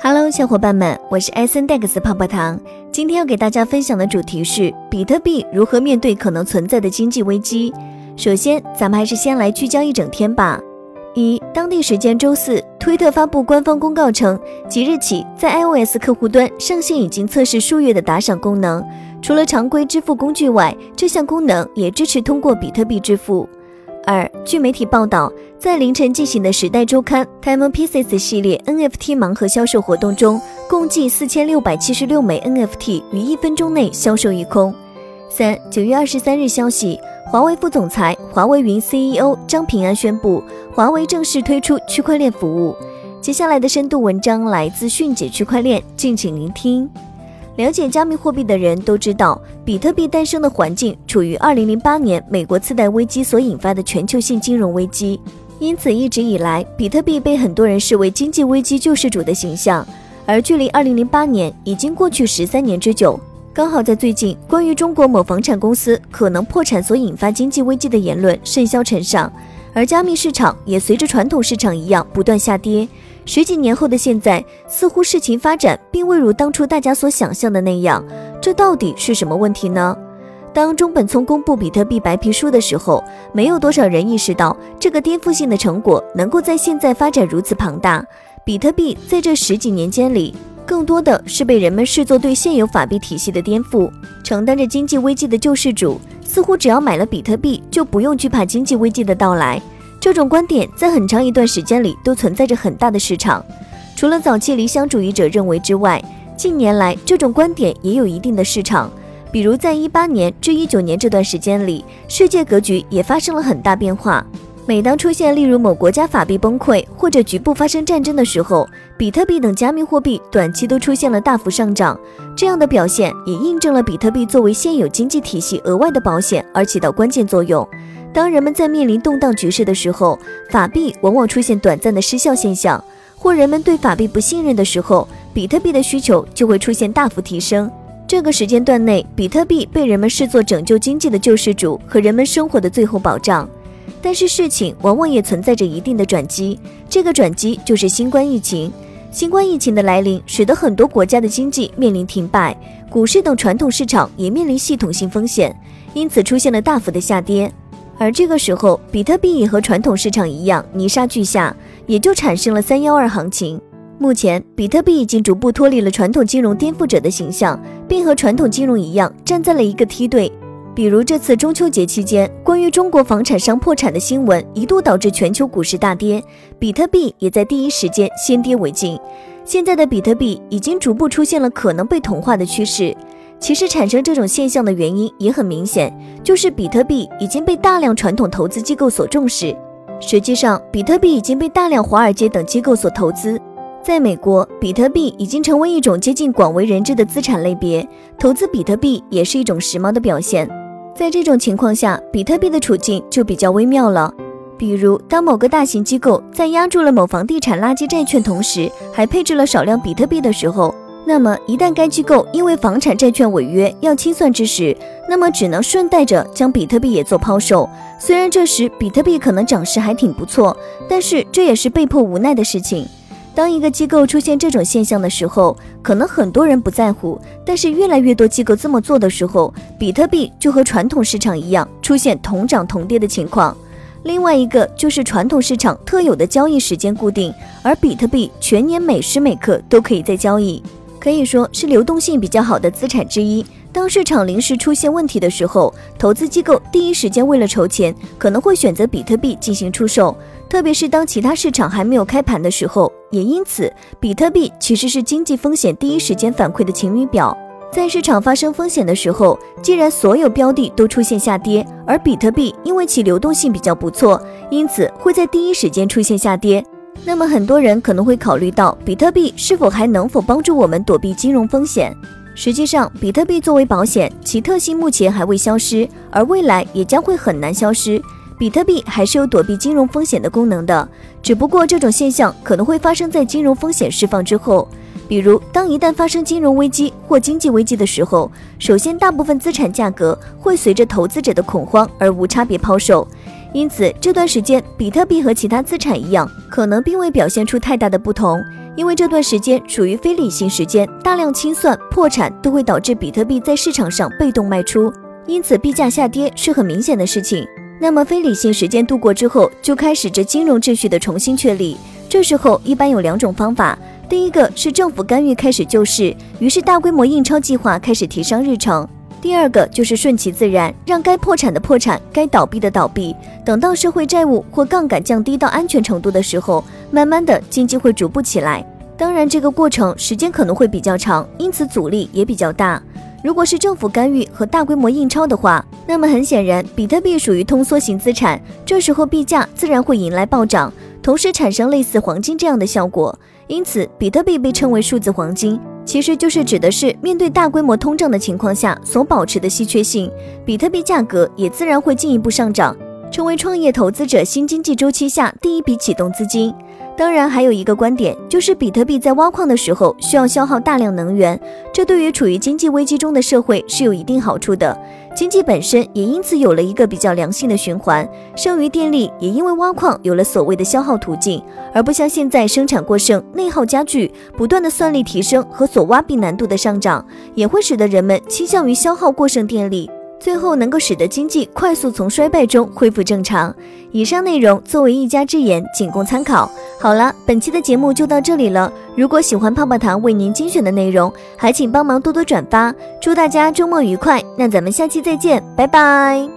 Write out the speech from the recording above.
Hello，小伙伴们，我是艾森戴克斯泡泡糖。今天要给大家分享的主题是比特币如何面对可能存在的经济危机。首先，咱们还是先来聚焦一整天吧。一，当地时间周四，推特发布官方公告称，即日起在 iOS 客户端上线已经测试数月的打赏功能。除了常规支付工具外，这项功能也支持通过比特币支付。二，据媒体报道，在凌晨进行的《时代周刊》Time Pieces 系列 NFT 盲盒销售活动中，共计四千六百七十六枚 NFT 于一分钟内销售一空。三，九月二十三日消息，华为副总裁、华为云 CEO 张平安宣布，华为正式推出区块链服务。接下来的深度文章来自迅姐区块链，敬请聆听。了解加密货币的人都知道，比特币诞生的环境处于2008年美国次贷危机所引发的全球性金融危机，因此一直以来，比特币被很多人视为经济危机救世主的形象。而距离2008年已经过去十三年之久，刚好在最近，关于中国某房产公司可能破产所引发经济危机的言论甚嚣尘上，而加密市场也随着传统市场一样不断下跌。十几年后的现在，似乎事情发展并未如当初大家所想象的那样。这到底是什么问题呢？当中本聪公布比特币白皮书的时候，没有多少人意识到这个颠覆性的成果能够在现在发展如此庞大。比特币在这十几年间里，更多的是被人们视作对现有法币体系的颠覆，承担着经济危机的救世主。似乎只要买了比特币，就不用惧怕经济危机的到来。这种观点在很长一段时间里都存在着很大的市场。除了早期理想主义者认为之外，近年来这种观点也有一定的市场。比如在一八年至一九年这段时间里，世界格局也发生了很大变化。每当出现例如某国家法币崩溃或者局部发生战争的时候，比特币等加密货币短期都出现了大幅上涨。这样的表现也印证了比特币作为现有经济体系额外的保险而起到关键作用。当人们在面临动荡局势的时候，法币往往出现短暂的失效现象；或人们对法币不信任的时候，比特币的需求就会出现大幅提升。这个时间段内，比特币被人们视作拯救经济的救世主和人们生活的最后保障。但是事情往往也存在着一定的转机，这个转机就是新冠疫情。新冠疫情的来临，使得很多国家的经济面临停摆，股市等传统市场也面临系统性风险，因此出现了大幅的下跌。而这个时候，比特币也和传统市场一样泥沙俱下，也就产生了三幺二行情。目前，比特币已经逐步脱离了传统金融颠覆者的形象，并和传统金融一样站在了一个梯队。比如这次中秋节期间，关于中国房产商破产的新闻一度导致全球股市大跌，比特币也在第一时间先跌为敬。现在的比特币已经逐步出现了可能被同化的趋势。其实产生这种现象的原因也很明显，就是比特币已经被大量传统投资机构所重视。实际上，比特币已经被大量华尔街等机构所投资。在美国，比特币已经成为一种接近广为人知的资产类别，投资比特币也是一种时髦的表现。在这种情况下，比特币的处境就比较微妙了。比如，当某个大型机构在压住了某房地产垃圾债券同时，还配置了少量比特币的时候。那么，一旦该机构因为房产债券违约要清算之时，那么只能顺带着将比特币也做抛售。虽然这时比特币可能涨势还挺不错，但是这也是被迫无奈的事情。当一个机构出现这种现象的时候，可能很多人不在乎，但是越来越多机构这么做的时候，比特币就和传统市场一样出现同涨同跌的情况。另外一个就是传统市场特有的交易时间固定，而比特币全年每时每刻都可以在交易。可以说是流动性比较好的资产之一。当市场临时出现问题的时候，投资机构第一时间为了筹钱，可能会选择比特币进行出售。特别是当其他市场还没有开盘的时候，也因此，比特币其实是经济风险第一时间反馈的晴雨表。在市场发生风险的时候，既然所有标的都出现下跌，而比特币因为其流动性比较不错，因此会在第一时间出现下跌。那么很多人可能会考虑到，比特币是否还能否帮助我们躲避金融风险？实际上，比特币作为保险，其特性目前还未消失，而未来也将会很难消失。比特币还是有躲避金融风险的功能的，只不过这种现象可能会发生在金融风险释放之后。比如，当一旦发生金融危机或经济危机的时候，首先大部分资产价格会随着投资者的恐慌而无差别抛售。因此这段时间比特币和其他资产一样，可能并未表现出太大的不同。因为这段时间属于非理性时间，大量清算、破产都会导致比特币在市场上被动卖出，因此币价下跌是很明显的事情。那么非理性时间度过之后，就开始着金融秩序的重新确立。这时候一般有两种方法，第一个是政府干预开始救市，于是大规模印钞计划开始提上日程；第二个就是顺其自然，让该破产的破产，该倒闭的倒闭，等到社会债务或杠杆降低到安全程度的时候。慢慢的，经济会逐步起来。当然，这个过程时间可能会比较长，因此阻力也比较大。如果是政府干预和大规模印钞的话，那么很显然，比特币属于通缩型资产，这时候币价自然会迎来暴涨，同时产生类似黄金这样的效果。因此，比特币被称为数字黄金，其实就是指的是面对大规模通胀的情况下所保持的稀缺性，比特币价格也自然会进一步上涨。成为创业投资者新经济周期下第一笔启动资金。当然，还有一个观点，就是比特币在挖矿的时候需要消耗大量能源，这对于处于经济危机中的社会是有一定好处的。经济本身也因此有了一个比较良性的循环，剩余电力也因为挖矿有了所谓的消耗途径，而不像现在生产过剩、内耗加剧，不断的算力提升和所挖币难度的上涨，也会使得人们倾向于消耗过剩电力。最后能够使得经济快速从衰败中恢复正常。以上内容作为一家之言，仅供参考。好了，本期的节目就到这里了。如果喜欢泡泡糖为您精选的内容，还请帮忙多多转发。祝大家周末愉快！那咱们下期再见，拜拜。